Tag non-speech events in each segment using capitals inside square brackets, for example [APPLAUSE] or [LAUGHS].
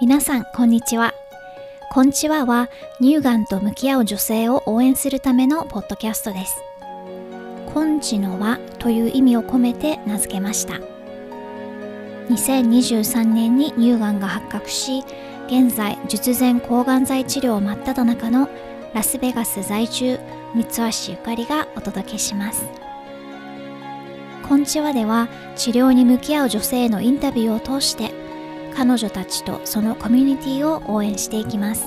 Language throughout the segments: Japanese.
皆さん、こんにちは。こんちはは乳がんと向き合う女性を応援するためのポッドキャストです。こんちの輪という意味を込めて名付けました。2023年に乳がんが発覚し、現在術前抗がん剤治療真っ只中のラスベガス在住三橋ゆかりがお届けします。こんちはでは治療に向き合う女性へのインタビューを通して彼女たちとそのコミュニティを応援していきます。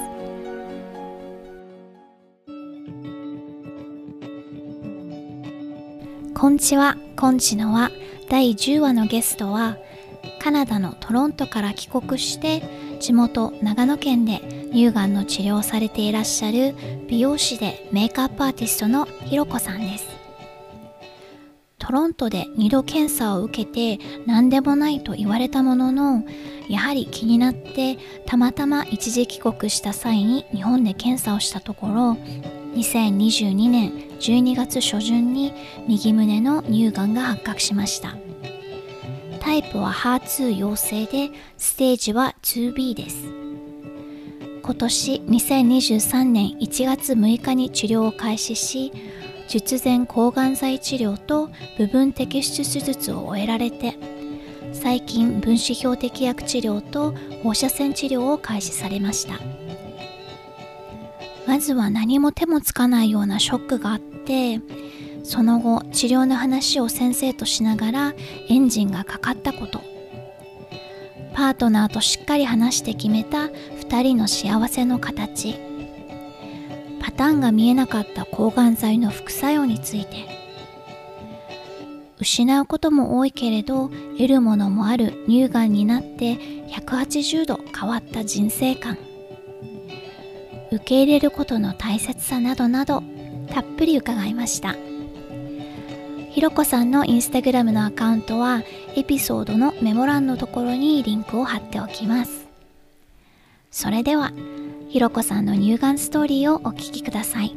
こんちは、こんちのは第10話のゲストはカナダのトロントから帰国して地元長野県で乳がんの治療をされていらっしゃる美容師でメイクアップアーティストのひろこさんです。トロントで2度検査を受けて何でもないと言われたもののやはり気になってたまたま一時帰国した際に日本で検査をしたところ2022年12月初旬に右胸の乳がんが発覚しました。タイプは HER2 陽性でステージは 2B です。今年2023年1月6日に治療を開始し術前抗がん剤治療と部分摘出手術を終えられて最近分子標的薬治療と放射線治療を開始されました。まずは何も手もつかないようなショックがあってその後治療の話を先生としながらエンジンがかかったこと。パートナーとしっかり話して決めた2人の幸せの形。パターンが見えなかった抗がん剤の副作用について。失うことも多いけれど得るものもある乳がんになって180度変わった人生観。受け入れることの大切さなどなどたっぷり伺いました。ひろこさんのインスタグラムのアカウントはエピソードのメモ欄のところにリンクを貼っておきます。それではひろこさんの乳がんストーリーをお聞きください。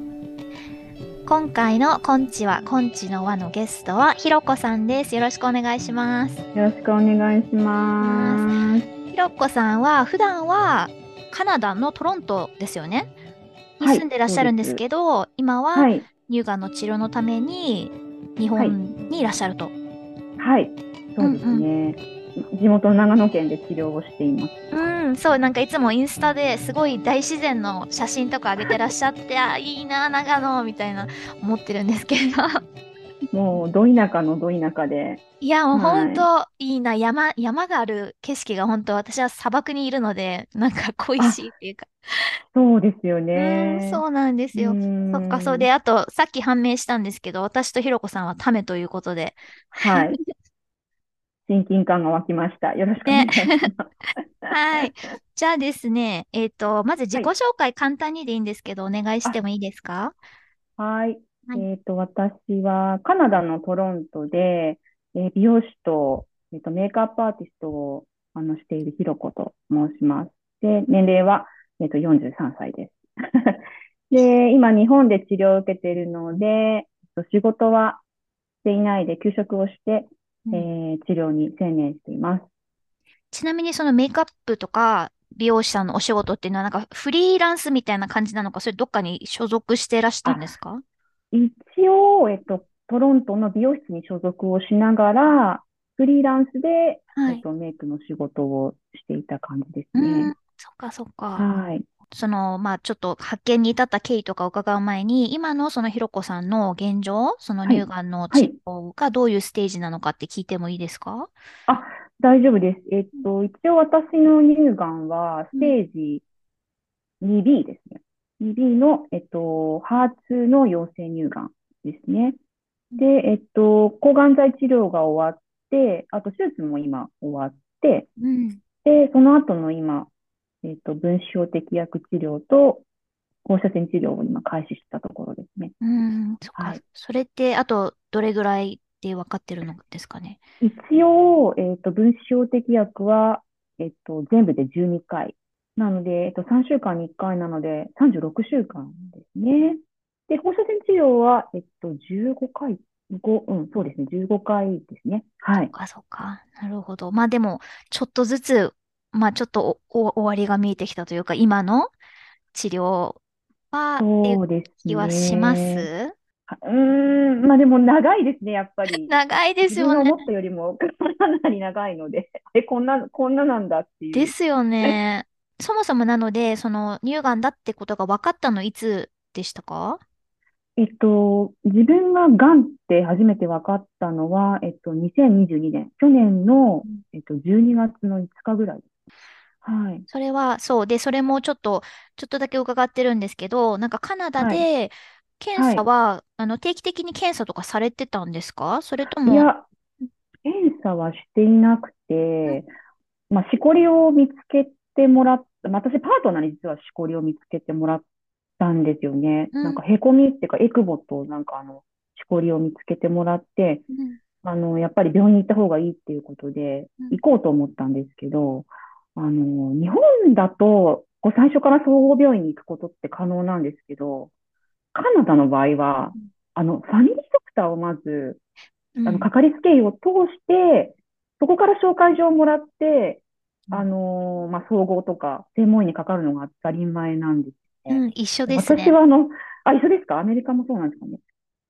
今回のこんちはこんちの輪のゲストはひろこさんです。よろしくお願いします。よろしくお願いします。ひろこさんは普段はカナダのトロントですよね？に住んでらっしゃるんですけど、はい、今は乳がんの治療のために日本にいらっしゃると。はい、そうですね。うんうん地元長野県で治療をしています。うん、そう、なんかいつもインスタですごい大自然の写真とか上げてらっしゃって、あ、いいな、長野みたいな思ってるんですけど。もう、ど田舎のど田舎で。いや、もう本当、はい、いいな、山、山がある景色が本当、私は砂漠にいるので、なんか恋しいっていうか。そうですよね。うん、そうなんですよ。そっか、そうで、あと、さっき判明したんですけど、私とひろこさんはためということで。はい。親近感が湧きました。よろしくお願いします。ね、[LAUGHS] はい。じゃあですね、えっ、ー、と、まず自己紹介簡単にでいいんですけど、お願いしてもいいですか？はい。はい、えっ、ー、と、私はカナダのトロントで、えー、美容師と、えっ、と、メイクアップアーティストをあのしているひろこと申します。で、年齢は、えっ、と、43歳です。[LAUGHS] で、今、日本で治療を受けているので、仕事はしていないで休職をして、えー、治療に専念しています。ちなみにそのメイクアップとか美容師さんのお仕事っていうのはなんかフリーランスみたいな感じなのか、それどっかに所属してらしたんですか？一応、えっと、トロントの美容室に所属をしながら、フリーランスで、はい、えっと、メイクの仕事をしていた感じですね。そっかそっか。はい。その、まあ、ちょっと発見に至った経緯とか伺う前に、今のそのひろこさんの現状、その乳がんの治療がどういうステージなのかって聞いてもいいですか、あ、大丈夫です。えっと、一応私の乳がんはステージ 2B ですね。2B の、えっと、HER2 の陽性乳がんですね。で、えっと、抗がん剤治療が終わって、あと手術も今終わって、うん、で、その後の今、えっ、ー、と、分子標的薬治療と放射線治療を今開始したところですね。うん、そっか。はい、それって、あと、どれぐらいで分かってるのですかね？一応、えっ、ー、と、分子標的薬は、えっ、ー、と、全部で12回。なので、えっと、3週間に1回なので、36週間ですね。で、放射線治療は、えっと、15回、5、うん、そうですね、15回ですね。はい。そっか、そっか。なるほど。まあでも、ちょっとずつまあちょっと終わりが見えてきたというか、今の治療は、っていうそうです気はしまね。す？はうーん、まあでも長いですね、やっぱり。[LAUGHS] 長いです自分よね。が思ったよりもかなり長いので、え、こんな、こんななんだっていう。ですよね。[LAUGHS] そもそもなので、その乳がんだってことが分かったのいつでしたか？えっと、自分ががんって初めて分かったのは、えっと、2022年、去年の、えっと、12月の5日ぐらいです。はい。それは、そう。で、それもちょっと、ちょっとだけ伺ってるんですけど、なんかカナダはい。で検査はい。は、あの、定期的に検査とかされてたんですか？それとも、いや、検査はしていなくて、まあ、しこりを見つけてもらった、まあ私、パートナーに実はしこりを見つけてもらったんですよね。うんなんか、へこみっていうか、エクボと、なんか、あの、しこりを見つけてもらって、うんあの、やっぱり病院に行った方がいいっていうことで、うん行こうと思ったんですけど、あの、日本だと、こう最初から総合病院に行くことって可能なんですけど、カナダの場合はうん、あの、ファミリードクターをまず、うんあの、かかりつけ医を通して、そこから紹介状をもらって、うんあのーまあ、総合とか専門医にかかるのが当たり前なんですね。うん、一緒ですね。私はあの、あ、一緒ですか？アメリカもそうなんですかね。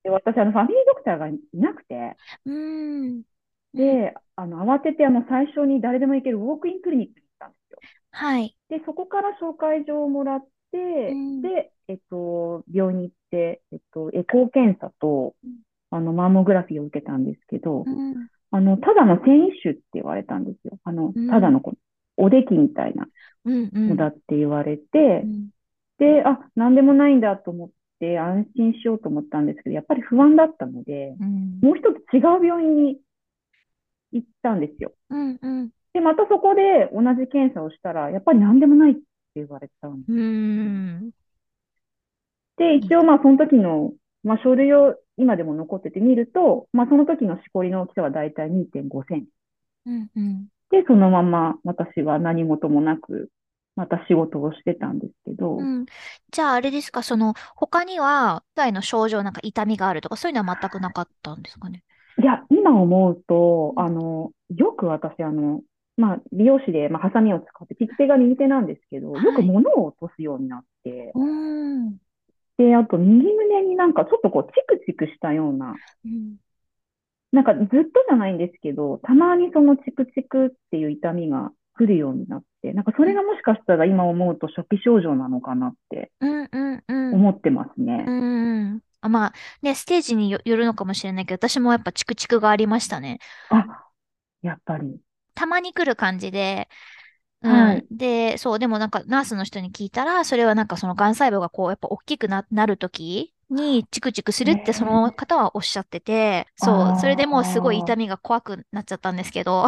で、私、あの、ファミリードクターがいなくて、うん。で、あの、慌てて、あの、最初に誰でも行けるウォークインクリニック。はい。で、そこから紹介状をもらって、うんで、えっと、病院に行って、えっと、エコー検査とうん、あの、マンモグラフィーを受けたんですけど、うん。あの、ただの繊維腫って言われたんですよ。あのうん、ただのこうおできみたいな。のだって言われてう、んで、あ、なんでもないんだと思って安心しようと思ったんですけど、やっぱり不安だったので、うん。もう一つ違う病院に行ったんですよ。うん。うん。で、またそこで同じ検査をしたら、やっぱりなんでもないって言われたんです。うん。で、一応まあその時の、まあ書類を今でも残ってて見ると、まあその時のしこりの大きさはだいたい2.5センチ。うん。うん。で、そのまま私は何事もなく、また仕事をしてたんですけど、うん。じゃあ、あれですか、その、他には、以外の症状、なんか痛みがあるとか、そういうのは全くなかったんですかね？いや、今思うと、うんあの、よく私、あの、まあ、美容師で、まあ、ハサミを使って、利き手が右手なんですけど、はいよく物を落とすようになって、うん。で、あと、右胸になんかちょっとこう、チクチクしたような、うん。なんかずっとじゃないんですけど、たまにそのチクチクっていう痛みが来るようになって、なんかそれがもしかしたら今思うと初期症状なのかなってうん。うん。うん。思ってますね。うん。あ、まあ、ね、ステージによ、よるのかもしれないけど、私もやっぱチクチクがありましたね。あ、やっぱり。たまに来る感じで、うん。はいで、そう、でもなんかナースの人に聞いたら、それはなんかその癌細胞がこう、やっぱ大きくな、なるときにチクチクするってその方はおっしゃってて、そう、あーそれでもうすごい痛みが怖くなっちゃったんですけど、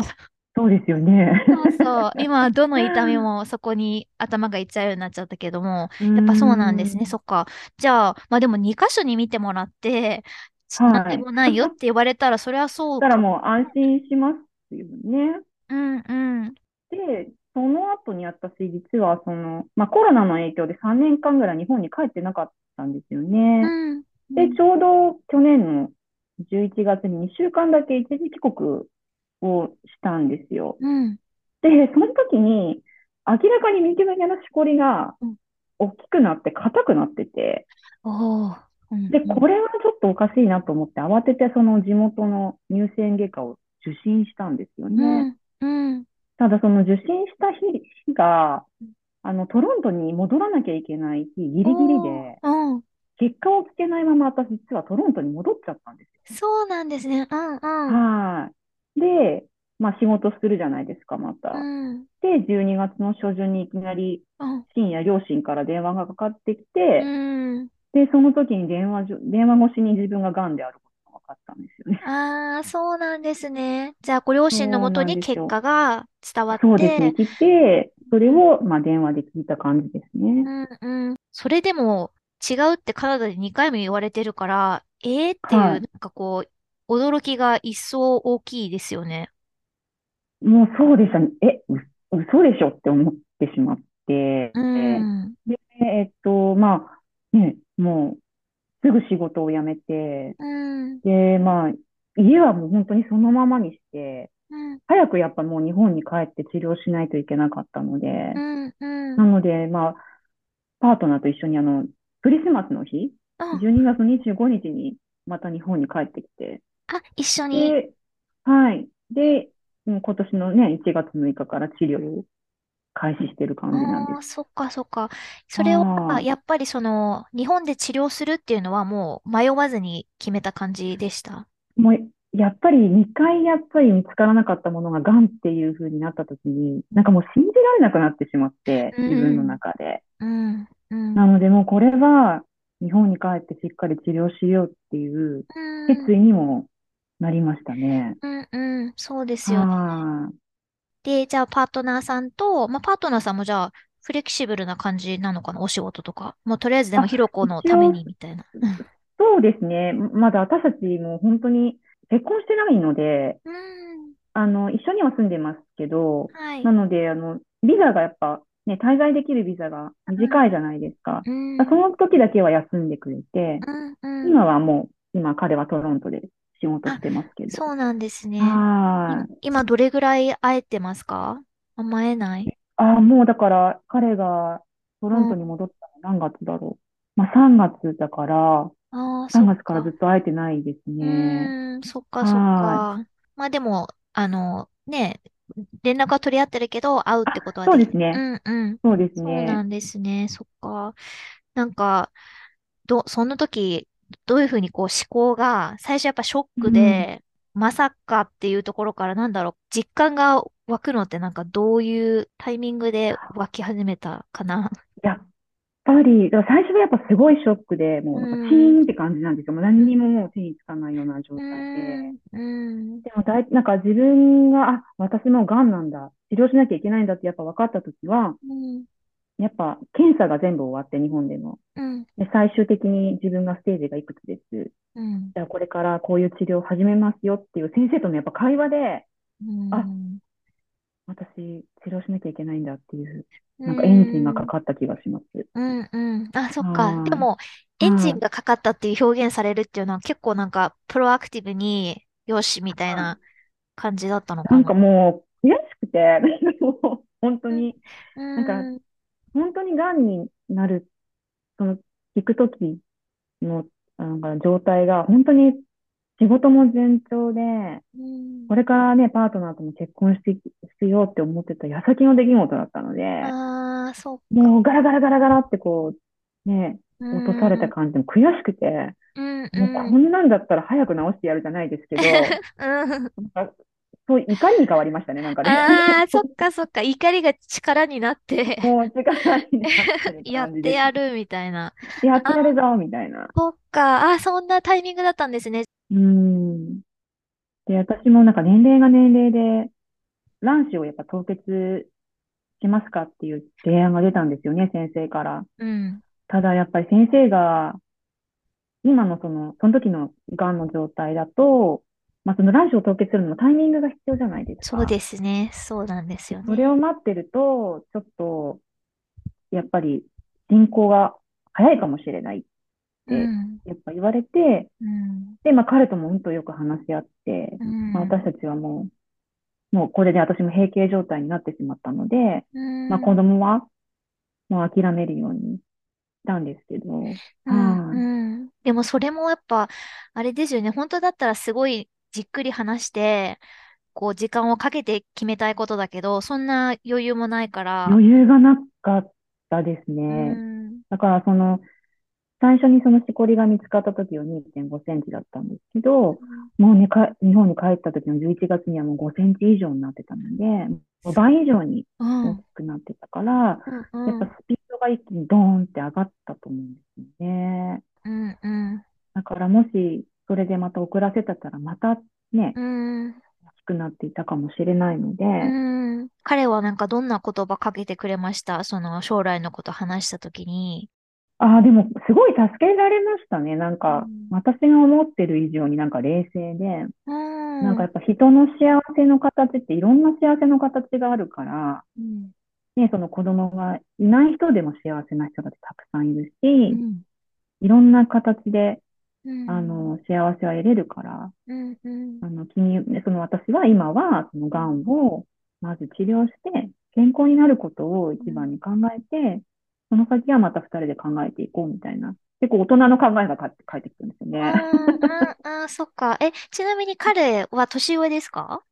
そうですよね。そうそう、[LAUGHS] 今どの痛みもそこに頭がいっちゃうようになっちゃったけども、ややっぱそうなんですね。そそっか。じゃあ、まあでも2箇所に見てもらって、はいなんでもないよって言われたら、それはそうしたらか。もう安心しますよね。うんうん。で、その後に私、実はその、まあ、コロナの影響で3年間ぐらい日本に帰ってなかったんですよね。うん。で、ちょうど去年の11月に2週間だけ一時帰国をしたんですよ。うん。で、その時に、明らかに右胸のしこりがうん大きくなって硬くなってて。うんで、うんこれはちょっとおかしいなと思って、慌ててその地元の乳腺外科を受診したんですよね。ただその受診した日、日が、あの、トロントに戻らなきゃいけない日、ギリギリで。結果をつけないまま私実はトロントに戻っちゃったんですよ。そうなんですね。うんうん。はい。で、まあ仕事するじゃないですか、また。うん。で、12月の初旬にいきなりうん。深夜両親から電話がかかってきて、うん。で、その時に電話電話越しに自分が癌であるかったんですよね。ああ、そうなんですね。じゃあ、ご両親のもとに結果が伝わっそうですね、て、来て、それを、まあ、電話で聞いた感じですね。うんうん。それでも違うってカナダで2回も言われてるから、ええっていう、はいなんかこう、驚きが一層大きいですよね。もうそうでしたね。え、う、嘘でしょって思ってしまって、うん。で、えっと、まあ、ね、もう、すぐ仕事を辞めて、うん。で、まあ、家はもう本当にそのままにして、うん。早くやっぱもう日本に帰って治療しないといけなかったので、うんうん。なので、まあ、パートナーと一緒にあの、クリスマスの日、うん12月25日にまた日本に帰ってきて、あ、一緒に。で、はい。で、今年のね、1月6日から治療を開始してる感じなんああ、です。そっかそっか。それは、はいやっぱりその、日本で治療するっていうのはもう迷わずに決めた感じでした？もう、やっぱり2回やっぱり見つからなかったものが癌っていう風になった時に、なんかもう信じられなくなってしまって、うん自分の中で。うん、うん。なのでもうこれは日本に帰ってしっかり治療しようっていううん、決意にもなりましたね。うん、うん、そうですよね。はで、じゃあパートナーさんと、まあ、パートナーさんもじゃあ、フレキシブルな感じなのかな、お仕事とか。もうとりあえずでもあヒロコのためにみたいな。い。そうですね。まだ私たちも本当に結婚してないので、うん、あの、一緒には住んでますけど、はいな。ので、あの、ビザがやっぱね、滞在できるビザが短いじゃないですか。うん、その時だけは休んでくれて、うん、うん。今はもう、今彼はトロントで仕事してますけど。そうなんですね。はい。今どれぐらい会えてますか？あんま会えない？ああ、もうだから、彼がトロントに戻ったの何月だろう。まあ3月だから、ああ、3月からずっと会えてないですうね。ーん、そっかそっか。まあでも、あの、ね、連絡は取り合ってるけど、会うってことはそうですね。うんうん。そうですそうなね。んですね。そっか。なんか、ど、その時、どういうふうにこう思考が、最初やっぱショックで、まさかっていうところからなんだろう、実感が湧くのってなんかどういうタイミングで湧き始めたかな？[LAUGHS] やっぱり、最初はやっぱすごいショックで、もうなんかチーンって感じなんですよ。もう何にももう手につかないような状う態で。うん、でもだい、なんか自分が、あ、私もう癌なんだ。治療しなきゃいけないんだってやっぱ分かったときは、うん、やっぱ検査が全部終わって、日本での。うん、で、最終的に自分がステージがいくつです。うん、じゃあこれからこういう治療を始めますよっていう先生とのやっぱ会話で、うん。あ私治療しなきゃいけないんだっていう、なんかエンジンがかかった気がします。うんうん。あ、そっはか。いでも、エンジンがかかったっていう表現されるっていうのは結構なんか、プロアクティブに、よし、みたいな感じだったのかなんかな。もう悔しくて、[LAUGHS] もう本当に、うんか本当に癌になる、その、聞くときの、なんか状態が、本当に仕事も順調で、うん。これからね、パートナーとも結婚して、しようって思ってた矢先の出来事だったので、ああ、そうもうガラガラガラガラってこう、ね、うん。落とされた感じでも悔しくて、うんもうこんなんだったら早く直してやるじゃないですけど、[LAUGHS] うん。なんかそう、怒りに変わりましたね、なんかね。ああ、そっかそっか。怒りが力になって、もう力になってるやって。やるみたいな。やってやるぞ、みたいな。そっか。ああ、そんなタイミングだったんですね。うん。で、私もなんか年齢が年齢で、卵子をやっぱ凍結しますかっていう提案が出たんですよね、先生から。うん。ただやっぱり先生が、今のその、その時の癌の状態だと、まあその卵子を凍結するのもタイミングが必要じゃないですか。そうですね。そうなんですよね。それを待ってると、ちょっと、やっぱり進行が早いかもしれないって、うん。やっぱ言われて、うん。で、まあ彼とも本当よく話し合って、うんまあ私たちはもう、もうこれで私も閉経状態になってしまったので、うんまあ子供はもう諦めるようにしたんですけど、うんはいうん。でもそれもやっぱ、あれですよね。本当だったらすごいじっくり話して、こう時間をかけて決めたいことだけど、そんな余裕もないから。余裕がなかったですうね。ん。だからその、最初にそのしこりが見つかった時は2.5センチだったんですけど、もうね、か、日本に帰った時の11月にはもう5センチ以上になってたので、倍以上にうん。大きくなってたから、うん。やっぱスピードが一気にドーンって上がったと思うんですよね。うん。うん。だからもし、それでまた遅らせてたら、またね、うん。大きくなっていたかもしれないので、うん。彼はなんかどんな言葉かけてくれました？その将来のこと話したときに。ああ、でも、すごい助けられましたね。なんかうん、私が思ってる以上になんか冷静で、うん。なんかやっぱ人の幸せの形っていろんな幸せの形があるから、うん。ね、その子供がいない人でも幸せな人だってたくさんいるうし、ん。いろんな形でうんあの、幸せは得れるから、うんうんあの、君、その私は今は、その癌を、まず治療して、健康になることを一番に考えて、その先はまた二人で考えていこうみたいな、結構大人の考えがか返ってきたんですようんね。うんうん、そっか。え、ちなみに彼は年上ですか？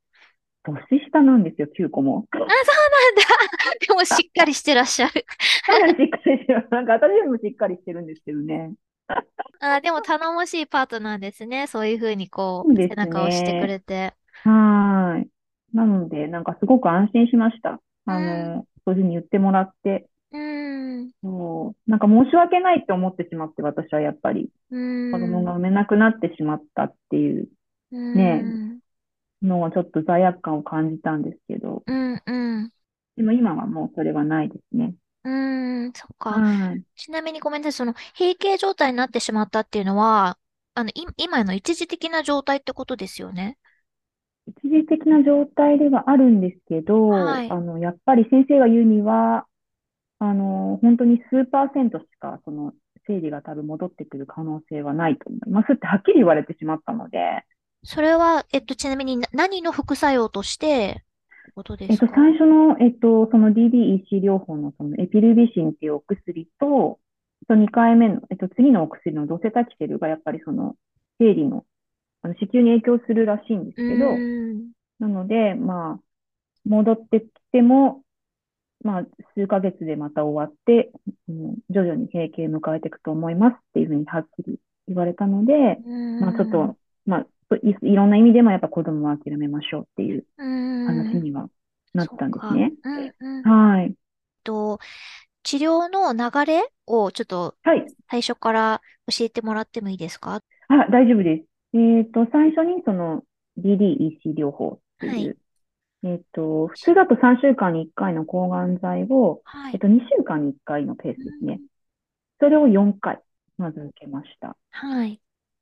年下なんですよ、9個も。あ、そうなんだ。でもしっかりしてらっしゃる。しっかりしてる。なんか私よりもしっかりしてるんですけどね。[LAUGHS] あ、でも頼もしいパートナーですね。そういうふうにこう、そうです背中を押してくれて。はーい。なので、なんかすごく安心しました。あうの、そういうふうに言ってもらって、うん。そう、なんか申し訳ないって思ってしまって、私はやっぱりうん。子供が産めなくなってしまったっていうねうん。のはちょっと罪悪感を感じたんですけど、うんうん。でも今はもうそれはないですね。うん、そっか。はい。ちなみにごめんなさい。その、閉経状態になってしまったっていうのは、あの、い、今の一時的な状態ってことですよね？一時的な状態ではあるんですけど、はいあの、やっぱり先生が言うには、あの、本当に数パーセントしか、その、生理が多分戻ってくる可能性はないと思いますってはっきり言われてしまったので、それは、えっと、ちなみにな何の副作用としてことでえっと、すか最初の、えっと、その DDEC 療法のそのエピルビシンっていうお薬と、と2回目の、えっと、次のお薬のドセタキセルがやっぱりその、生理の、あの、子宮に影響するらしいんですけど、うん。なので、まあ、戻ってきても、まあ、数ヶ月でまた終わって、うん、徐々に閉経迎えていくと思いますっていうふうにはっきり言われたので、まあ、ちょっと、まあ、い、いろんな意味でもやっぱ子供は諦めましょうっていううん、話にはなったんですね。そっかうんうん。はい。と、治療の流れをちょっとはい。最初から教えてもらってもいいですか？あ、大丈夫です。えっと、最初にその DDEC 療法っていう、えっと、普通だと3週間に1回の抗がん剤を、はい。えっと、2週間に1回のペースですね。それを4回、まず受けました。はい。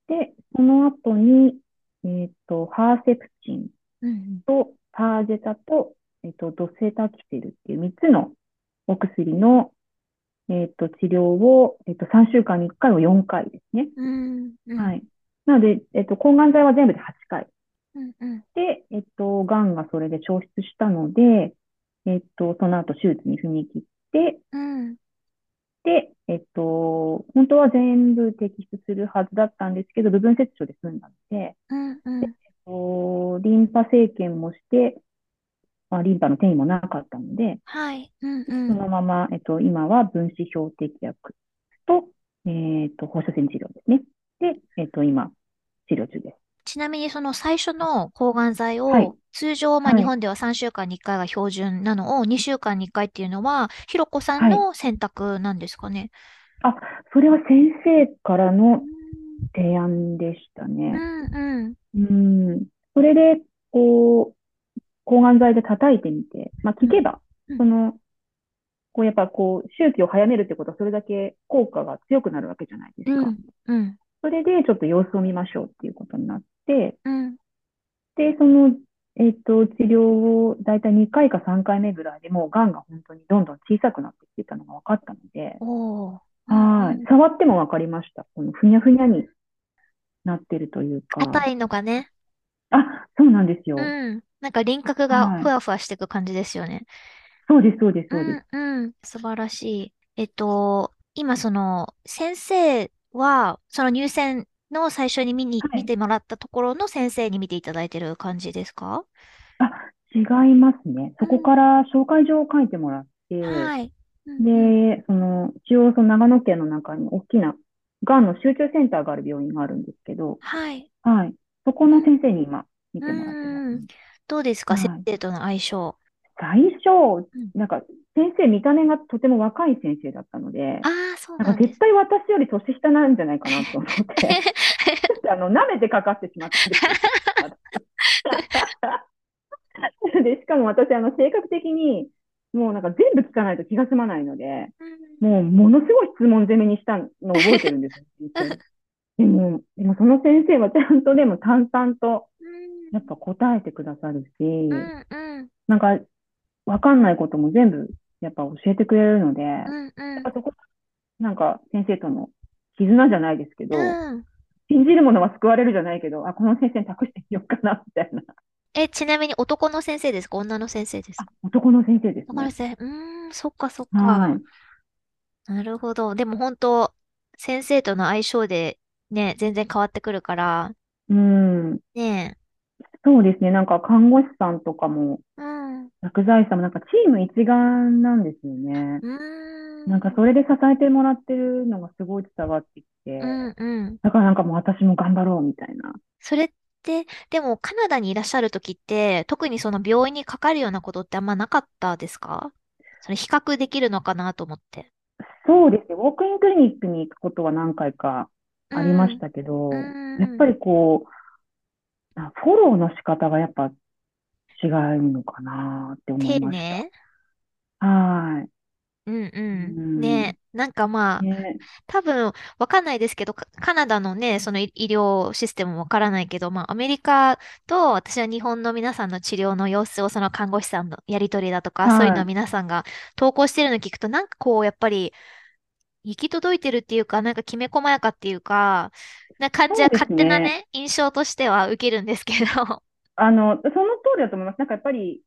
で、その後に、えっと、ハーセプチンうんとターゼタと、えっと、ドセタキセルっていう3つのお薬の、えっと、治療を、えっと、3週間に1回を4回ですね。うん。うん。。はいい。なので、えっと、抗がん剤は全部で8回。うんうん。で、えっと、がんがそれで消失したので、えっと、その後手術に踏み切って、うん。で、えっと、本当は全部摘出するはずだったんですけど、部分切除で済んだので、うんうん。おリンパ生検もして、まあ、リンパの転移もなかったので、はい。うんうそん。のまま、えっと、今は分子標的薬と、えっと、放射線治療ですね。で、えっと、今、治療中です。ちなみにその最初の抗がん剤はいを、通常、まあはい日本では3週間に1回が標準なのを2週間に1回っていうのは、ひろこさんの選択なんですかね？あ、それは先生からうのん提案でしたうね。んうん。うん。それで、こう、抗がん剤で叩いてみて、まあ、聞けばうん、その、こう、やっぱこう、周期を早めるってことは、それだけ効果が強くなるわけじゃないですか。うん。うん。それで、ちょっと様子を見ましょうっていうことになって、うん。で、その、えっと、治療をだいたい2回か3回目ぐらいでもう、がんが本当にどんどん小さくなってきてたのが分かったので。はい。触っても分かりました。このふにゃふにゃになってるというか。硬いのがね。あ、そうなんですよ。うん。なんか輪郭がはいふわふわしていく感じですよね。そうです、そうです、うそうです。ん、うん。素晴らしい。えっと、今その、先生は、その入選の最初に見に、はい。見てもらったところの先生に見ていただいてる感じですか？あ、違いますね。そこから紹介状を書いてもらって、はい。うんうん。で、その、一応その長野県の中に大きな、がんの集中センターがある病院があるんですけど、はい。はい。そこの先生に今、見てもらってますうんね。どうですか、はい。先生との相性。最初、ん。なんか、先生、見た目がとても若い先生だったので、ああ、そうなんか絶対私より年下なんじゃないかなと思って、[LAUGHS] あの、舐めてかかってしまったんでしかも私、あの、性格的に、もうなんか全部聞かないと気が済まないので、うん。もうものすごい質問攻めにしたのを覚えてるんですでも、でもその先生はちゃんとでも淡々とやっぱ答えてくださるし、うんうん。なんかわかんないことも全部やっぱ教えてくれるので、やうんうん。っぱそこ、なんか先生との絆じゃないですけど、うん信じるものは救われるじゃないけど、あ、この先生に託してみようかな、みたいな。[LAUGHS] え、ちなみに男の先生ですか？女の先生ですあ、か男の先生ですね。男の先生。うーん、そっかそっか。はい。なるほど。でも本当、先生との相性でね、全然変わってくるから、うん。ねそうですね。なんか看護師さんとかも、え。うん。う薬剤師さんもなんかチーム一丸なんですよね。ーん。なんかそれで支えてもらってるのがすごい伝わってきて、うんうん。だからなんかもう私も頑張ろうみたいな。それって、でもカナダにいらっしゃる時って、特にその病院にかかるようなことってあんまなかったですか？それ比較できるのかなと思って。そうですね。ウォークインクリニックに行くことは何回かありましたけど、うんやっぱりこう、あフォローの仕方がやっぱ違うのかなって思丁いまし寧？た。はうんう。うんんねえ、なんかまあい。、ね。多分わかんないですけど、カカナダのね、その医医療システムもわからないけど、まあアメリカと私は日本の皆さんの治療の様子をその看護師さんのやりとりだとか、はいそういうのを皆さんが投稿してるのを聞くと、なんかこう、やっぱり、行き届いてるっていうか、なんかきめ細やかっていうか、な感じはそうです勝手なねね、印象としては受けるんですけど。[LAUGHS] あの、その通りだと思います。なんかやっぱり、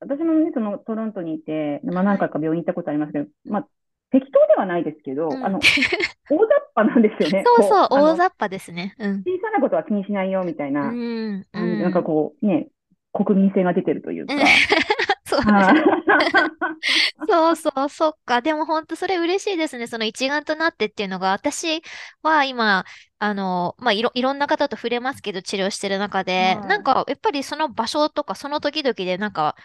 私もね、そのトロントにいて、まあ何回か病院行ったことありますけど、まあ適当ではないですけど、うんあの、大雑把なんですよね。[LAUGHS] そうそう、大雑把ですね。うん。小さなことは気にしないよみたいな、うん、うん。なんかこう、ね、国民性が出てるというか。う [LAUGHS] んそうはい [LAUGHS] そうそう、そっか。でも本当それ嬉しいですね。その一丸となってっていうのが、私は今、あの、まあ、いろ、いろんな方と触れますけど、治療してる中で、はいなんか、やっぱりその場所とか、その時々で、なんか、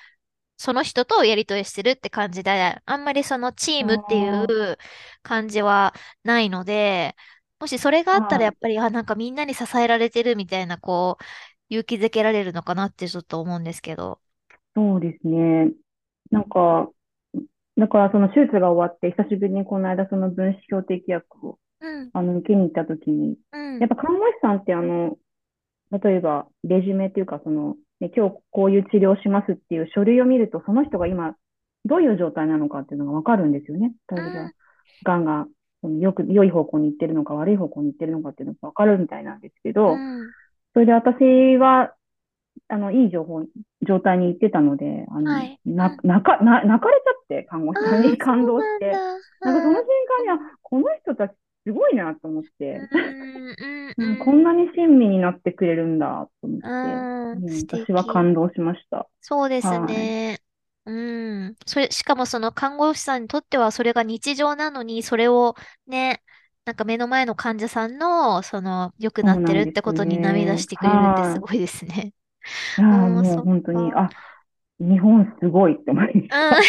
その人とやりとりしてるって感じで、あんまりそのチームっていう感じはないので、もしそれがあったはいら、やっぱり、あ、なんかみんなに支えられてるみたいな、こう、勇気づけられるのかなってちょっと思うんですけど。そうですね。なんか、だからその手術が終わって、久しぶりにこの間その分子標的薬をうん、あの受けに行った時に、うんやっ。ぱ看護師さんってあの、例えばレジュメっていうかその、ね、今日こういう治療をしますっていう書類を見ると、その人が今どういう状態なのかっていうのがわかるんですよね。例えばうん、がんがよく、良い方向に行ってるのか悪い方向に行ってるのかっていうのがわかるみたいなんですけど、うん。それで私は、あの、いい情報、状態に行ってたので、あの、はい。な、泣か、な、泣かれちゃって、看護師さんに感動して、なんかその瞬間に、あ、この人たちすごいなと思って、うんこんなに親身になってくれるんだと思って、うん私は感動しました。そうですね。うん。それ、しかもその看護師さんにとってはそれが日常なのに、それをね、なんか目の前の患者さんの、その、良くなってるってことに涙してくれるってはいすごいですね。もそうっ本当に、かあ、日本すごいって思いましうん。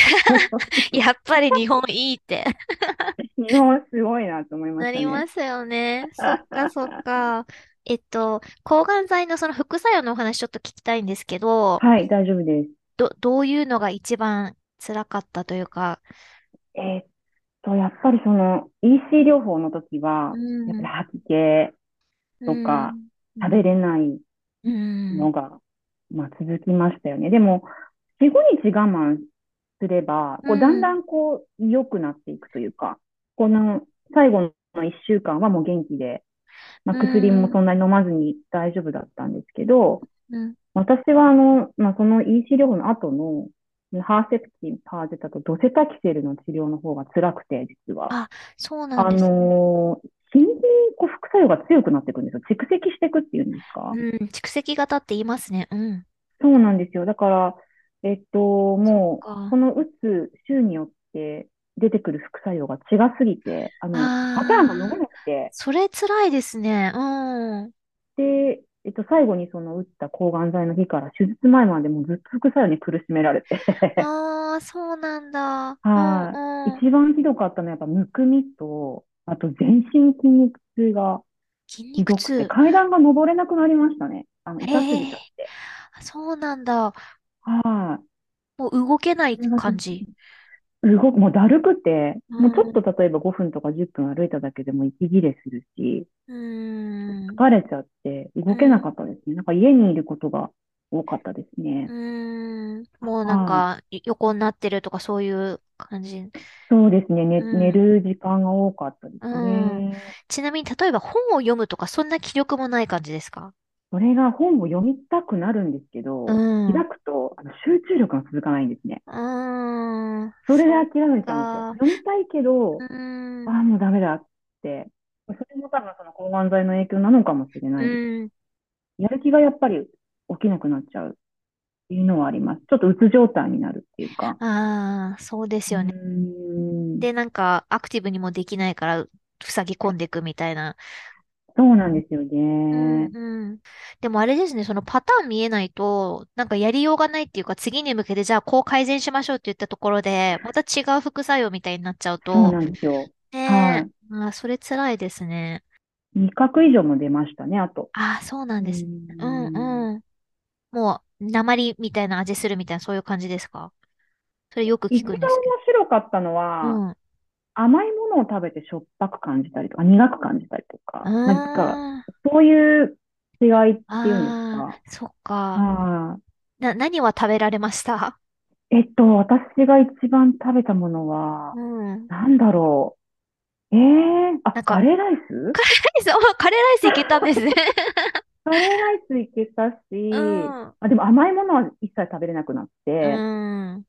[LAUGHS] やっぱり日本いいってた。[LAUGHS] 日本すごいなと思いまなしたね。りますよね。[LAUGHS] そっかそっか。えっと、抗がん剤のその副作用のお話ちょっと聞きたいんですけど、はい、大丈夫です。ど、どういうのが一番辛かったというか、えーっと、やっぱりその EC 療法の時は、うんやっぱり吐き気、とかうん食べれないうんのが、まあ、続きましたよね。でも、4、5日我慢すれば、こううんだんだんこう、良くなっていくというか、この最後の1週間はもう元気で、まあ、薬もそんなに飲まずに大丈夫だったんですけど、うん私はあの、まあ、その EC 療法の後の、ハーセプチン、パーゼタとドセタキセルの治療の方が辛くて、実は。あそうなんあですね。のー、日に日にこう副作用が強くなっていくんですよ。蓄積していくっていうんですか？うん、蓄積型って言いますね。うん。そうなんですよ。だから、えっと、もう、この打つ週によって出てくる副作用が違すぎて、あの、あーパターンが飲めなくて、それ辛いですね。うん。で、えっと、最後にその打った抗がん剤の日から手術前までもうずっと副作用に苦しめられて、ああ、そうなんだ。はいうんうん。一番ひどかったのはやっぱむくみと、あと全身筋肉痛が筋ひどくて、肉痛。階段が登れなくなりましたね。あの、痛すぎちゃって。そうなんだ。はい。もう動けない感じ？動く、もうだるくて、うんもうちょっと例えば5分とか10分歩いただけでも息切れするし、うーん。疲れちゃって動けなかったですね。なんか家にいることが多かったですうね。ーん。もうなんはい。か、い横になってるとかそういう感じ？そうですね。寝、寝うん。る時間が多かったでうすん。ね。ちなみに、例えば本を読むとか、そんな気力もない感じですか？それが本を読みたくなるんですけうど、ん。う開くとあの集中力が続かないんですね。ーん。それで諦めちゃうんですよ。か。読みたいけど、うああ、ん。もうダメだって。それも多分その抗がん剤の影響なのかもしれうないです。ん。やる気がやっぱり起きなくなっちゃうっていうのはあります。ちょっとうつ状態になるっていうか。ああ、そうでうすよね。で、なんか、アクティブにもできないから、塞ぎ込んでいくみたいな。そうなんですようんね。うん。でもあれですね、そのパターン見えないと、なんかやりようがないっていうか、次に向けてじゃあこう改善しましょうって言ったところで、また違う副作用みたいになっちゃうそうと、なんですよ。ねえ、はい。まあ、それ辛いですね。味覚異常も出ましたね、あと。ああ、そうなんですね。うんん。うん。もう、鉛みたいな味するみたいな、そういう感じですか？それよく聞くんですけ白かったのど。は、うん。甘いものを食べてしょっぱく感じたりとか、苦く感じたりとか、なんか、あそういう違いっていうんですか？あ、そっか。はいな、何は食べられました？えっと、私が一番食べたものは、うん。なんだろう。ええあ、なんか、カレーライス？カレーライス？いけたんですね。カレーライスいけたう [LAUGHS] し、ん。あ、でも甘いものは一切食べれなくなっうて、ん。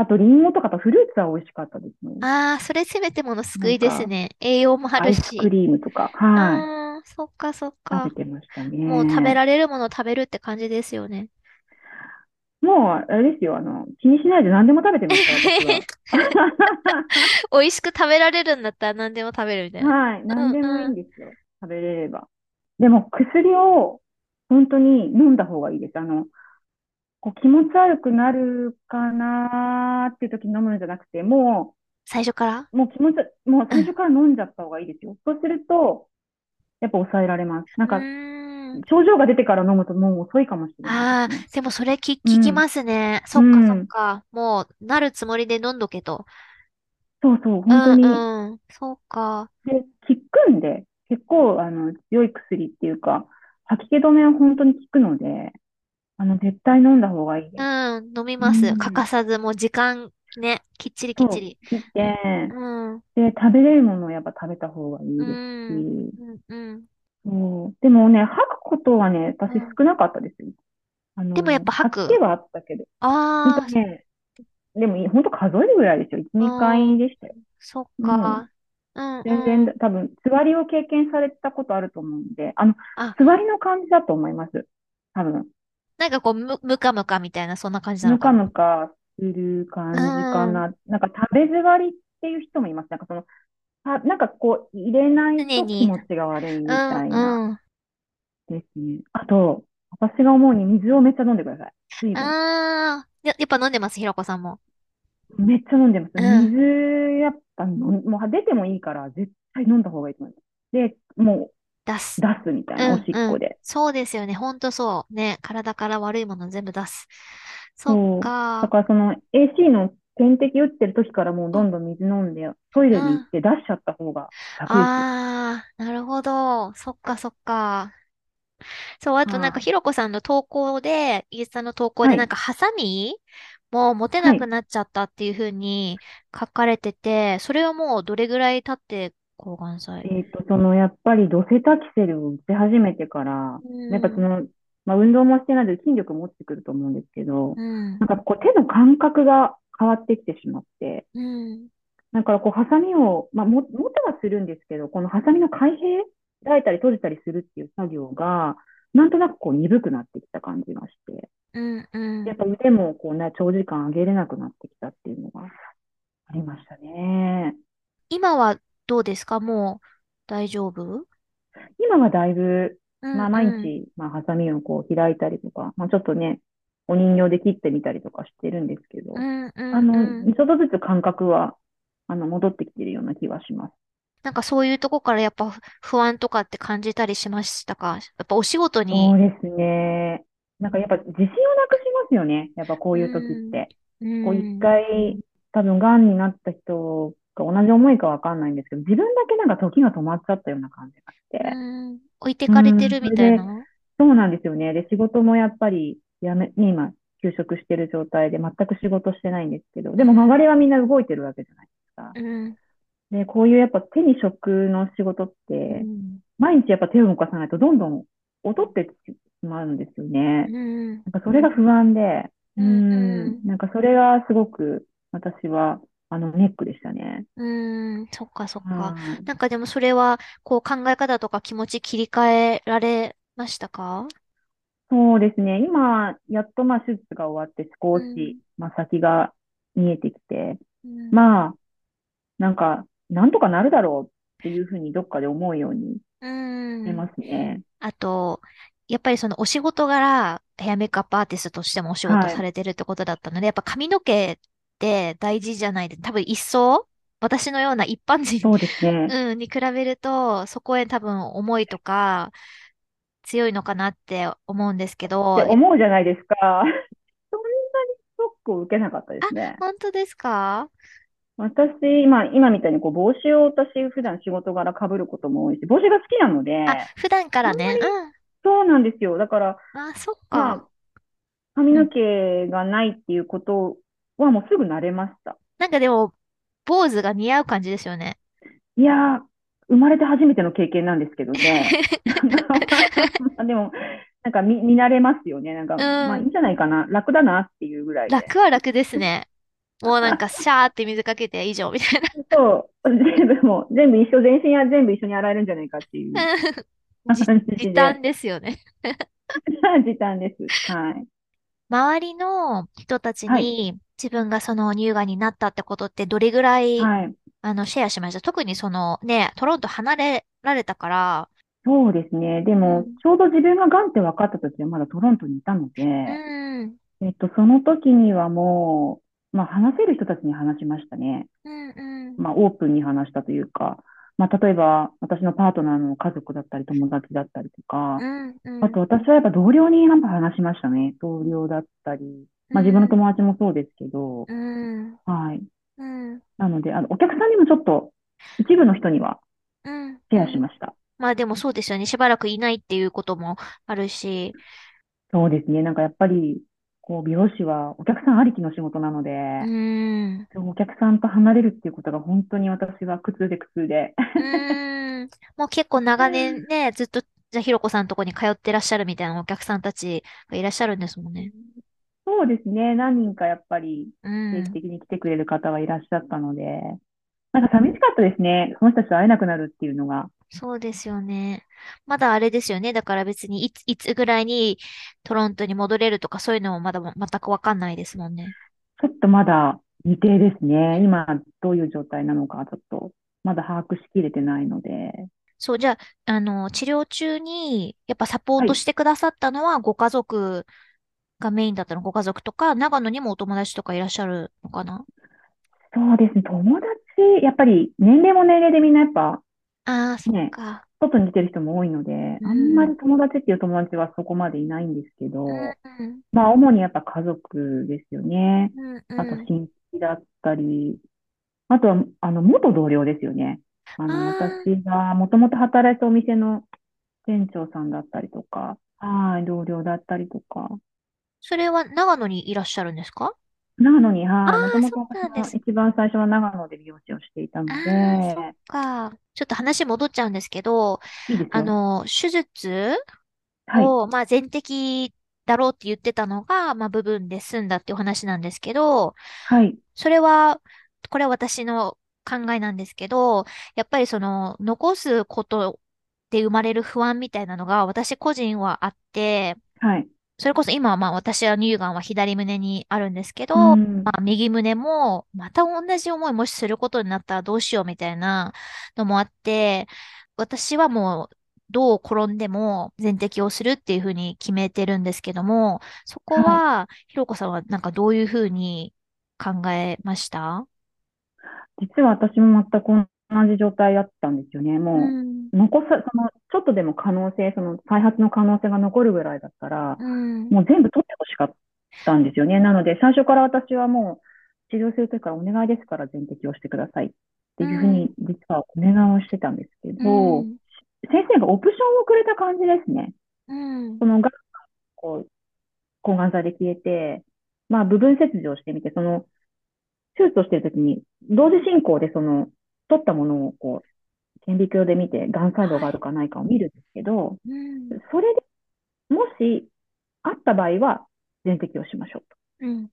あとリンゴとかとフルーツは美味しかったですね。ああ、それせめてもの救いですか、ね。栄養もあアイスクるし。リームとか、はい、ああ、そっかそっ食べか。てましたもう食べね。られるもの食べるって感じですよね。もう、あれですよ、あの、気にしないで何でも食べてました、私は。[LAUGHS] 美味しく食べられるんだったら何でも食べるみたいな。はい、うん何でもいいうん。んですよ。食べれれば。でも、薬を本当に飲んだ方がいいです。あの、こう気持ち悪くなるかなーっていう時に飲むんじゃなくて、も最初から？う、もう気持ち、[LAUGHS] もううん。最初から飲んじゃった方がいいですよ。そうすると、やっぱ抑えられます。なうんか、ーん。症状が出てから飲むともう遅いかもしれないああ、ですね。でもそれ聞、うん、聞きますね。うそっかそっん。か。もう、なるつもりで飲んどけと。そうそう、うん本当に。うん。そうか。で、効くんで、結構、あの、強い薬っていうか、吐き気止めは本当に効くので、あの、絶対飲んだ方がいいです。うん、飲みうます。欠かん。さず、もう時間ね、きっちりきっちそう、り。切って、うん、で、食べれるものをやっぱ食べた方がいいうですん、し、うん、うん、そう。でもね、吐くことはね、私うん。少なかったですよ。あの、でもやっぱ吐く。吐き気はあったけど、本あ当ね、でも、本当数えるぐらいですよ。1、2あ、うん、回でしたよ。そっか。うん、全うん。然、多分、座りを経験されたことあると思うんで、あの、あ、座りの感じだと思います。多分。なんかこう、む、むかむかみたいな、そんな感じなのぬかかな。ぬかする感うじかん、な。なんか食べ座りっていう人もいます。なんかその、あ、なんかこう、入れないとに。持ちが悪いみうん、たいなうん。ですね。あと、私が思うに水をめっちゃ飲んでください。水分。ああ、や、やっぱ飲んでます、ひろこさんも。めっちゃ飲んでます。うん、水、やっぱ飲ん、もう出てもいいから、絶対飲んだ方がいいと思います。で、もう出す。出すみたいな、おうん、うん。しっこで。そうですよね。ほんとそう。ね、体から悪いもの全部出す。そっそう。だか。からその AC の点滴打ってる時からもううん、どんどん水飲んで、トイレに行っうん。て出しちゃった方が楽ですよ。ああ、なるほど。そっかそっか。そう、あとなんかはい。ひろこさんの投稿で、インスタの投稿はい。でなんかハサミもう持ては。ないくなっちゃったっていう風に書かれてて、それはもうどれぐらい経って抗がん剤えっと、その、やっぱりドセタキセルを打ち始めてから、うやっぱそん、の、まあ、運動もしてないので筋力も落ちてくると思うんですけど、うん、なんかこう手の感覚が変わってきてしまって、うん、だからこう、ハサミを、まあ、も、持てはするんですけど、このハサミの開閉、開いたり閉じたりするっていう作業が、なんとなくこう鈍くなってきた感じがして、うん、うん。やっぱ腕もこうね、長時間上げれなくなってきたっていうのがありましたね。今はどうですか？もう大丈夫？今はだいぶ、うん、まあ毎うん、日、まあハサミをこう開いたりとか、まあちょっとね、お人形で切ってみたりとかしてるんですけど、うん、うあん、うの、ん。ちょっとずつ感覚は、あの、戻ってきてるような気はします。なんかそういうとこからやっぱ不安とかって感じたりしましたか？やっぱお仕事そに。うですね。なんかやっぱ自信をなくしますよね。やっぱこうういう時っん、て。うこう一ん、回、多分癌になった人が同じ思いかわかんないんですけど、自分だけなんか時が止まっちゃったような感じがして。うん。置いてうかれてん、るみたいな？そうなんですよね。で、仕事もやっぱり、やめ、ね今、休職してる状態で全く仕事してないんですけど、でも周りはみんな動いてるわけじゃないですか。うん。で、こういうやっぱ手に職の仕事っうて、ん。毎日やっぱ手を動かさないとどんどん劣ってしまうんですよね。うん。なんかそれが不安で、ううんん、なんかそれがすごく私は、あの、ネックでしたね。うん。そっかそっか。はい。なんかでもそれは、こう考え方とか気持ち切り替えられましたか？そうですね。今、やっとまあ手術が終わって少うん。し、まあ先が見えてきて、うん。まあ、なんか、なんとかなるだろうっていうふうにどっかで思うようにうん。してますね。あと、やっぱりそのお仕事柄、ヘアメイクアップアーティストとしてもお仕事はい。されてるってことだったので、やっぱ髪の毛って大事じゃないで、多分一層、私のような一般人、そうですね。[LAUGHS] うん、に比べると、そこへ多分思いとか強いのかなって思うんですけってど、思うじゃないですか。[LAUGHS] そんなにショックを受けなかったであ、すね。本当ですか？私、今、今みたいにこう帽子を私普段仕事柄被ることも多いし、帽子が好きなので、あ、普段からね。うん。そうなんですよ。だから、あ、そっまあ、か。髪のうん。毛がないっていうことはもうすぐ慣れました。なんかでも、坊主が似合う感じですよね。いやー、生まれて初めての経験なんですけどね。ま [LAUGHS] あ [LAUGHS] でも、なんか見、見慣れますよね。なんか、まあうん。いいんじゃないかな。楽だなっていうぐらいで。楽は楽ですね。[LAUGHS] もうなんか、シャーって水かけて以上みたいな。そう、全部もう、全部一緒、全身は全部一緒に洗えるんじゃないかっていう時じ短で、ですよね。時短です。はい。周りの人たちはい。に自分がその乳がんになったってことってどれぐらい、はい。あの、シェアしました？特にそのね、トロント離れられたから、そうですね。でうも、ん、ちょうど自分が癌って分かった時はまだトロントにいたのうで、ん、えっと、その時にはもう、まあ、話せる人たちに話しましたね。うん、うん、まあ、オープンに話したというか、まあ、例えば、私のパートナーの家族だったり、友達だったりとか、うん、うん、あと私はやっぱ同僚になんか話しましたね。同僚だったり、うまあ、自分のん、友達もそうですけど、うん、はい。うん、なので、あの、お客さんにもちょっと、一部の人にはうん、シェうん。アしました。まあでもそうですよね。しばらくいないっていうこともあるし、そうですね。なんかやっぱり、こう、美容師はお客さんありきの仕事なのうで、ん、お客さんと離れるっていうことが本当に私は苦痛で苦痛で。うん。もう結構長年ね、ずっと、じゃあひろこさんのとこに通ってらっしゃるみたいなお客さんたちがいらっしゃるんですもんね。そうですね。何人かやっぱりう定期ん。的に来てくれる方はいらっしゃったので、なんか寂しかったですね。その人たちと会えなくなるっていうのが。そうですよね。まだあれですよね。だから別にいつ、いつぐらいにトロントに戻れるとかそういうのもまだ全くわかんないですもんね。ちょっとまだ未定ですね。今どういう状態なのかちょっとまだ把握しきれてないので。そう、じゃあ、あの、治療中にやっぱサポーはい。トしてくださったのはご家族がメインだったの、ご家族とか、長野にもお友達とかいらっしゃるのかな？そうですね。友達、やっぱり年齢も年齢でみんなやっぱああ、そっね、か。外に出てる人も多いので、うん。あんまり友達っていう友達はそこまでいないんですけど、うん。まあ主にやっぱ家族ですよね。うん。あとうん。親戚だったり、あとは、あの、元同僚ですよね。あの、あ私がもともと働いたお店の店長さんだったりとか、はい、同僚だったりとか、それは長野にいらっしゃるんですか？長野に、はい、ああ、もともそうなんです。一番最初は長野で美容師をしていたのああ、そっで、か。ちょっと話戻っちゃうんですけど、いいですよ。あの、手術はい、を、まあ、全摘だろうって言ってたのが、まあ、部分で済んだっていう話なんですけど、はい、それは、これは私の考えなんですけど、やっぱりその、残すことで生まれる不安みたいなのが私個人はあって、はい、それこそ今はまあ私は乳がんは左胸にあるんですけうど、ん、まあ右胸もまた同じ思いもしすることになったらどうしようみたいなのもあって、私はもうどう転んでも全摘をするっていうふうに決めてるんですけども、そこはひろこさんはなんかどういうふうに考えました？実は私も全く同じ状態だったんですよね。うもん、う、残さ、その、ちょっとでも可能性、その、再発の可能性が残るぐらいだったら、うん、もう全部取ってほしかったんですよね。なので、最初から私はもう、治療するときからお願いですから全摘をしてくださいっていうふうに、実はお願いをしてたんですけうど、ん、先生がオプションをくれた感じですね。うん、そのが、こう、抗がん剤で消えて、まあ部分切除をしてみて、その、手術をしているときに、同時進行でその、取ったものをこう、顕微鏡で見て、がん細胞があるかないかを見るんですけど、うん。それで、もし、あった場合は、全摘をしましょううん。と。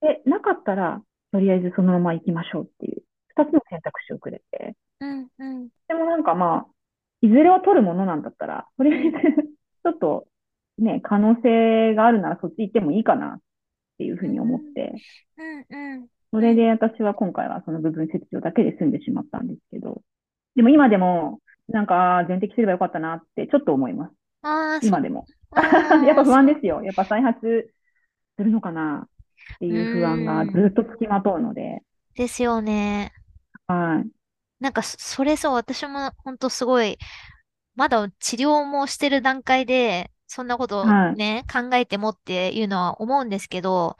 で、なかったら、とりあえずそのまま行きましょうっていう、二つの選択肢をくれて、うん。うん。でもなんかまあ、いずれは取るものなんだったら、とりあえず、[LAUGHS] ちょっと、ね、可能性があるならそっち行ってもいいかなっていうふうに思って、うん。うん。それで私は今回はその部分切除だけで済んでしまったんですけど、でも今でも、なんか全摘すればよかったなってちょっと思います。ああ、そ今でも。[LAUGHS] やっぱ不安ですよ。やっぱ再発するのかなっていう不安がずっとつきまとうので、ですよね。はい。なんかそ、それそう、私も本当すごい、まだ治療もしてる段階で、そんなことはいね、考えてもっていうのは思うんですけど、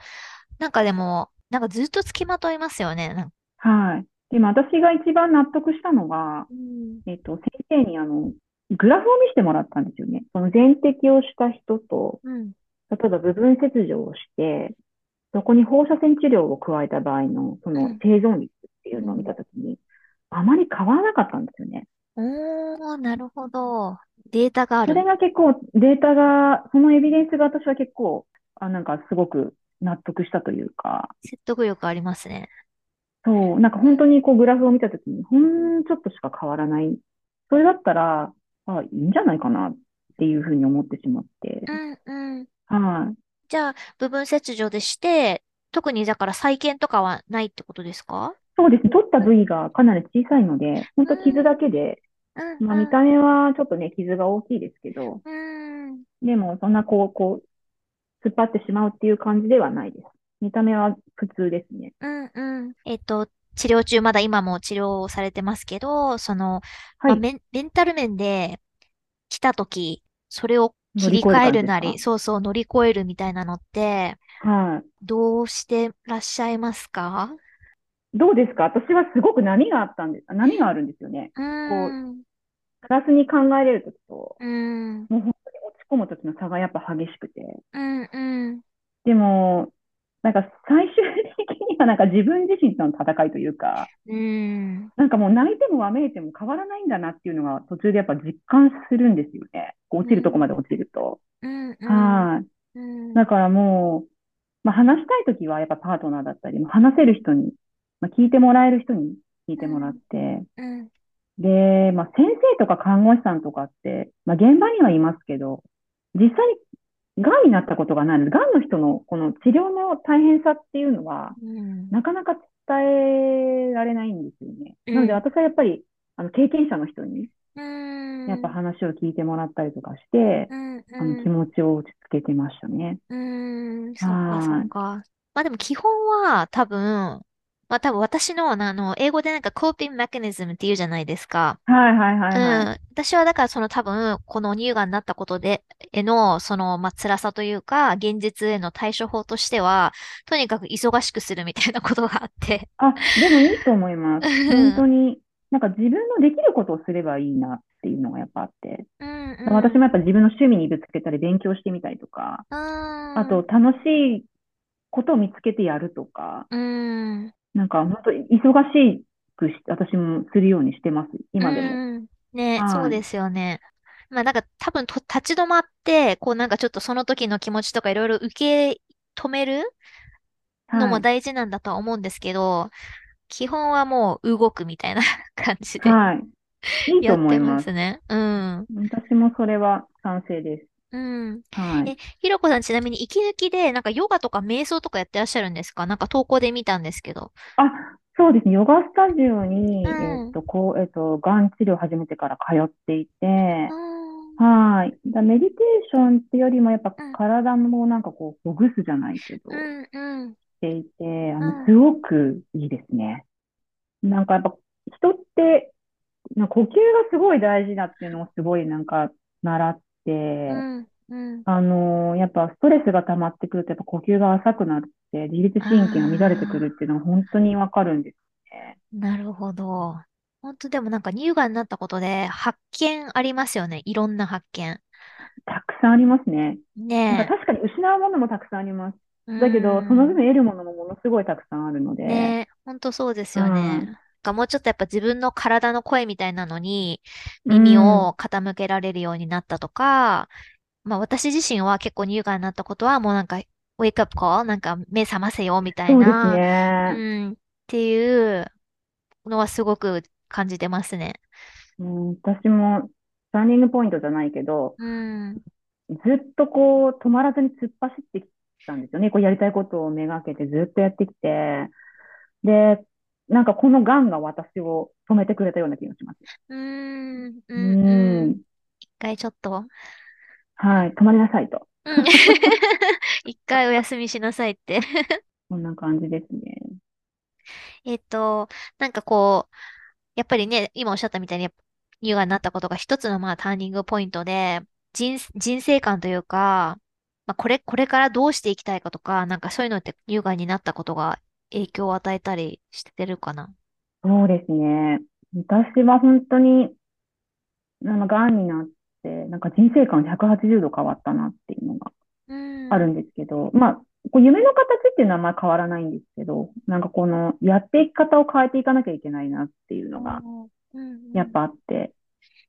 なんかでも、なんかずっとつきまといますよね。はい。でも私が一番納得したのが、うん。えっと、先生にあの、グラフを見せてもらったんですよね。その全摘をした人と、うん。例えば部分切除をして、そこに放射線治療を加えた場合の、そのうん生存率っていうのを見たときに、あまり変わらなかったんですよね。おー、なるほど。データがある。それが結構データが、そのエビデンスが私は結構、あ、なんかすごく納得したというか、説得力ありますね。そう、なんか本当にこうグラフを見たときに、ほんちょっとしか変わらない。それだったら、あ、いいんじゃないかなっていうふうに思ってしまって。うんうん。はい。じゃあ、部分切除でして、特にだから再建とかはないってことですか？そうですね。取った部位がかなり小さいので、本当傷だけで、うんまあ見た目はちょっとね、傷が大きいですけど、うん。でもそんなこう、こう、突っ張ってしまうっていう感じではないです。見た目は普通ですね。うんうん。えっと、治療中、まだ今も治療をされてますけど、その、まあ、はい。メン、メンタル面で来たとき、それを切り替えるなり、そうそう、乗り越えるみたいなのって、はい。どうしてらっしゃいますか？どうですか？私はすごく波があったんです。波があるんですよね。うーん。プラスに考えれるときと、うん。もう本込むときの差がやっぱ激しくて。うん。うん。でも、なんか最終的にはなんか自分自身との戦いというか、うん。なんかもう泣いてもわめいても変わらないんだなっていうのが途中でやっぱ実感するんですよね。こう落ちるとこまで落ちると。うん。うん。はい。うん。だからもう、まあ、話したいときはやっぱパートナーだったり、まあ話せる人に、まあ、聞いてもらえる人に聞いてもらって、うん。で、まあ、先生とか看護師さんとかって、まあ、現場にはいますけど、実際に癌になったことがないので、癌の人のこの治療の大変さっていうのは、うん。なかなか伝えられないんですよね。うんなので私はやっぱり、あの、経験者の人に、うん。やっぱ話を聞いてもらったりとかして、うん。あの、気持ちを落ち着けてましたね。うーん、そっかはいそっか。まあでも基本は多分、まあ多分私の、あの、英語でなんか coping mechanism って言うじゃないですか。はいはいはいはい。うん。私はだからその多分、この乳がんになったことで、への、その、まあ辛さというか、現実への対処法としては、とにかく忙しくするみたいなことがあって。あ、でもいいと思います。うん本当に、なんか自分のできることをすればいいなっていうのがやっぱあって。うんうん。私もやっぱ自分の趣味にぶつけたり勉強してみたりとか、うん。あと楽しいことを見つけてやるとか、うん。なんか本当に忙しくし、私もするようにしてます。今でも。うん。ね、はいそうですよね。まあなんか多分と立ち止まって、こうなんかちょっとその時の気持ちとかいろいろ受け止めるのもはい。大事なんだとは思うんですけど、基本はもう動くみたいな感じではい。いいとやって思います。ますね。うん。私もそれは賛成です。うん。はい。え、ひろこさんちなみに息抜きでなんかヨガとか瞑想とかやってらっしゃるんですか？なんか投稿で見たんですけど。あ、そうですね。ヨガスタジオに、うんえっと、こう、えっと、がん治療を始めてから通っていて、うん。はい。だメディテーションってよりもやっぱうん体もなんかこう、ほぐすじゃないけど、うん。うん。していて、あうんの、すごくいいですね。なんかやっぱ人って、な呼吸がすごい大事だっていうのをすごいなんか習って、うん。うん。あのやっぱストレスが溜まってくるとやっぱ呼吸が浅くなって自律神経が乱れてくるっていうのは本当にわかるんですね。なるほど。本当でもなんか乳がんになったことで発見ありますよね。いろんな発見。たくさんありますね。なんかね確かに失うものもたくさんあります。え。だけど、うんその分得るものもものすごいたくさんあるので、ねえ、ほんとそうですようんね。なんかもうちょっとやっぱ自分の体の声みたいなのにうん耳を傾けられるようになったとか、まあ私自身は結構乳がんになったことはもうなんか、ウェイクアップコールなんか目覚ませよみたいな、ね。うん、っていうのはすごく感じてますね。うん、私も、ターニングポイントじゃないけど、うん、ずっとこう、止まらずに突っ走ってきたんですよね。こうやりたいことをめがけてずっとやってきて。で、なんかこの癌が私を止めてくれたような気がします。うーん、う、うんうん。ん。一回ちょっと、はい。止まりなさいと。うん。一回お休みしなさいって。こんな感じですね。えっと、なんかこう、やっぱりね、今おっしゃったみたいに、乳がんになったことが一つのまあターニングポイントで、人、人生観というか、まあ、これ、これからどうしていきたいかとか、なんかそういうのって乳がんになったことが影響を与えたりしてるかな？そうですね。私は本当に、あの、癌になって、なんか人生観180度変わったなっていうのがうん。あるんですけど、まあ、こう夢の形っていうのはあんまり変わらないんですけど、なんかこの、やっていき方を変えていかなきゃいけないなっていうのが、うん。やっぱあって、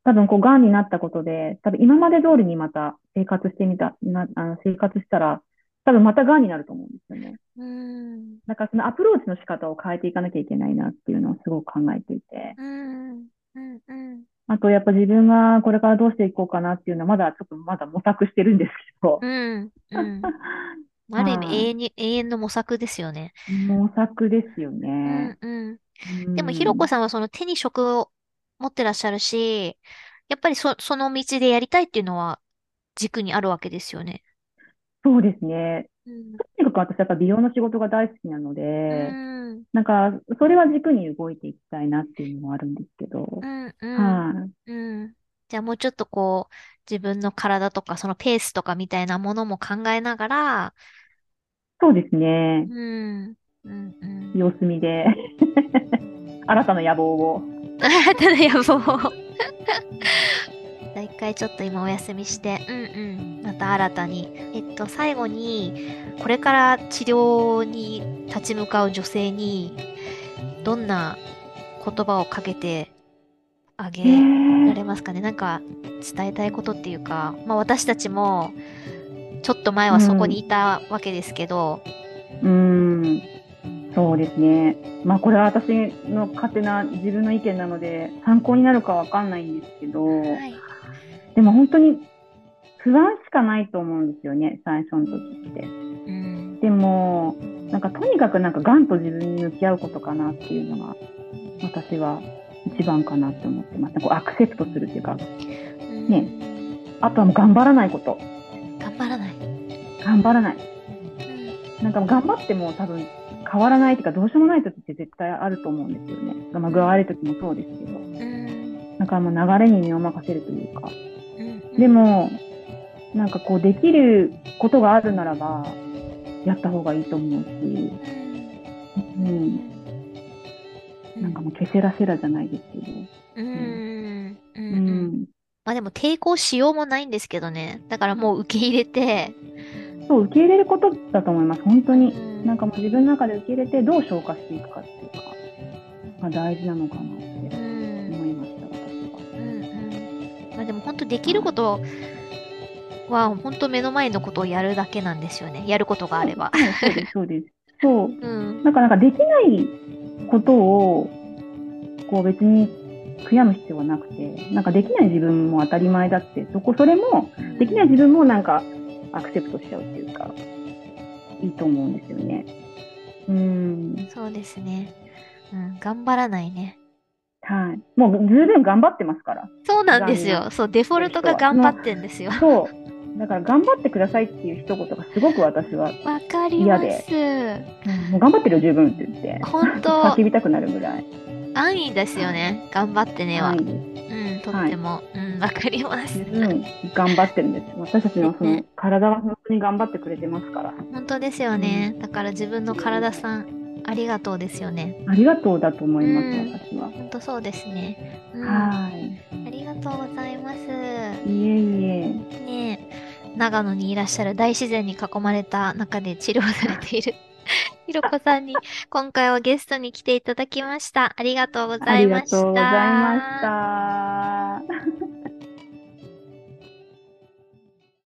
多分こう、癌になったことで、多分今まで通りにまた生活してみた、な、あの、生活したら、多分また癌になると思うんですよね。うん。だからそのアプローチの仕方を変えていかなきゃいけないなっていうのをすごく考えていて、うん。うん。うん。あとやっぱ自分がこれからどうしていこうかなっていうのはまだちょっとまだ模索してるんですけどう、ん。うん。[LAUGHS] ある意味はい永遠に、永遠の模索ですよね。模索ですようね。ん。うん。うんでも、ひろこさんはその手に職を持ってらっしゃるし、やっぱりそ、その道でやりたいっていうのは軸にあるわけですよね。そうですね。うん。とにかく私やっぱ美容の仕事が大好きなのうで、ん。なんかそれは軸に動いていきたいなっていうのもあるんですけどう、ん。うん。はい。うん。じゃあもうちょっとこう、自分の体とかそのペースとかみたいなものも考えながら、そうですね。うん。うん。うん。様子見で、新たな野望を。[LAUGHS] 新たな野望。じゃあ一回ちょっと今お休みして、うんうん。また新たに。えっと、最後に、これから治療に立ち向かう女性に、どんな言葉をかけてあげられますかね？なんか伝えたいことっていうか、まあ私たちも、ちょっと前はそこにいたわけですけど、うーん、そうですね。まあこれは私の勝手な自分の意見なので参考になるかわかんないんですけど、はい。でも本当に不安しかないと思うんですよね、最初の時って。うん。でも、なんかとにかくなんかガンと自分に向き合うことかなっていうのが私は一番かなって思ってます。こうアクセプトするっていうか、ねあとはもう頑張らないこと。頑張らない。頑張らない。うんなんか頑張っても多分変わらないっていうかどうしようもない時って絶対あると思うんですよね。まあ具合悪い時もそうですけど。うんなんかもう流れに身を任せるというか。うんでも、なんかこうできることがあるならば、やった方がいいと思うし、うん。なんかもうケセラセラじゃないですけど。うんうん。まあでも抵抗しようもないんですけどね。だからもう受け入れて、そう、受け入れることだと思います。本当に。うんなんかもう自分の中で受け入れてどう消化していくかっていうか、が大事なのかなまあでも本当できることは本当目の前のことをやるだけなんですよね。やることがあれば。そうです、そうです。そう。[LAUGHS] うん。なんか、なんかできないことを、こう別に悔やむ必要はなくて、なんかできない自分も当たり前だって、そこ、それも、できない自分もなんかアクセプトしちゃうっていうか、いいと思うんですよね。うん。そうですね。うん、頑張らないね。はい。もう十分頑張ってますから。そうなんです頑よ。そう、デフォルトが頑張ってんですよ。そう。だから頑張ってくださいっていう一言がすごく私は、わかりま。嫌ですもう頑張ってるよ十分って言って、本当叫びたくなるぐらい。安易ですよね。頑張ってねは。うん、とっても。うん、わかります十。分頑張ってるんです。私たちのその体は本当に頑張ってくれてますから。本当ですよね。だから自分の体さん、ありがとうですよね。ありがとうだと思います、うん私は。本当そうですね。うん、あはい。りがとうございます。いえいえ。ねえ長野にいらっしゃる大自然に囲まれた中で治療されている [LAUGHS] ひろこさんに今回はゲストに来ていただきました。ありがとうございました。ありがとうございました。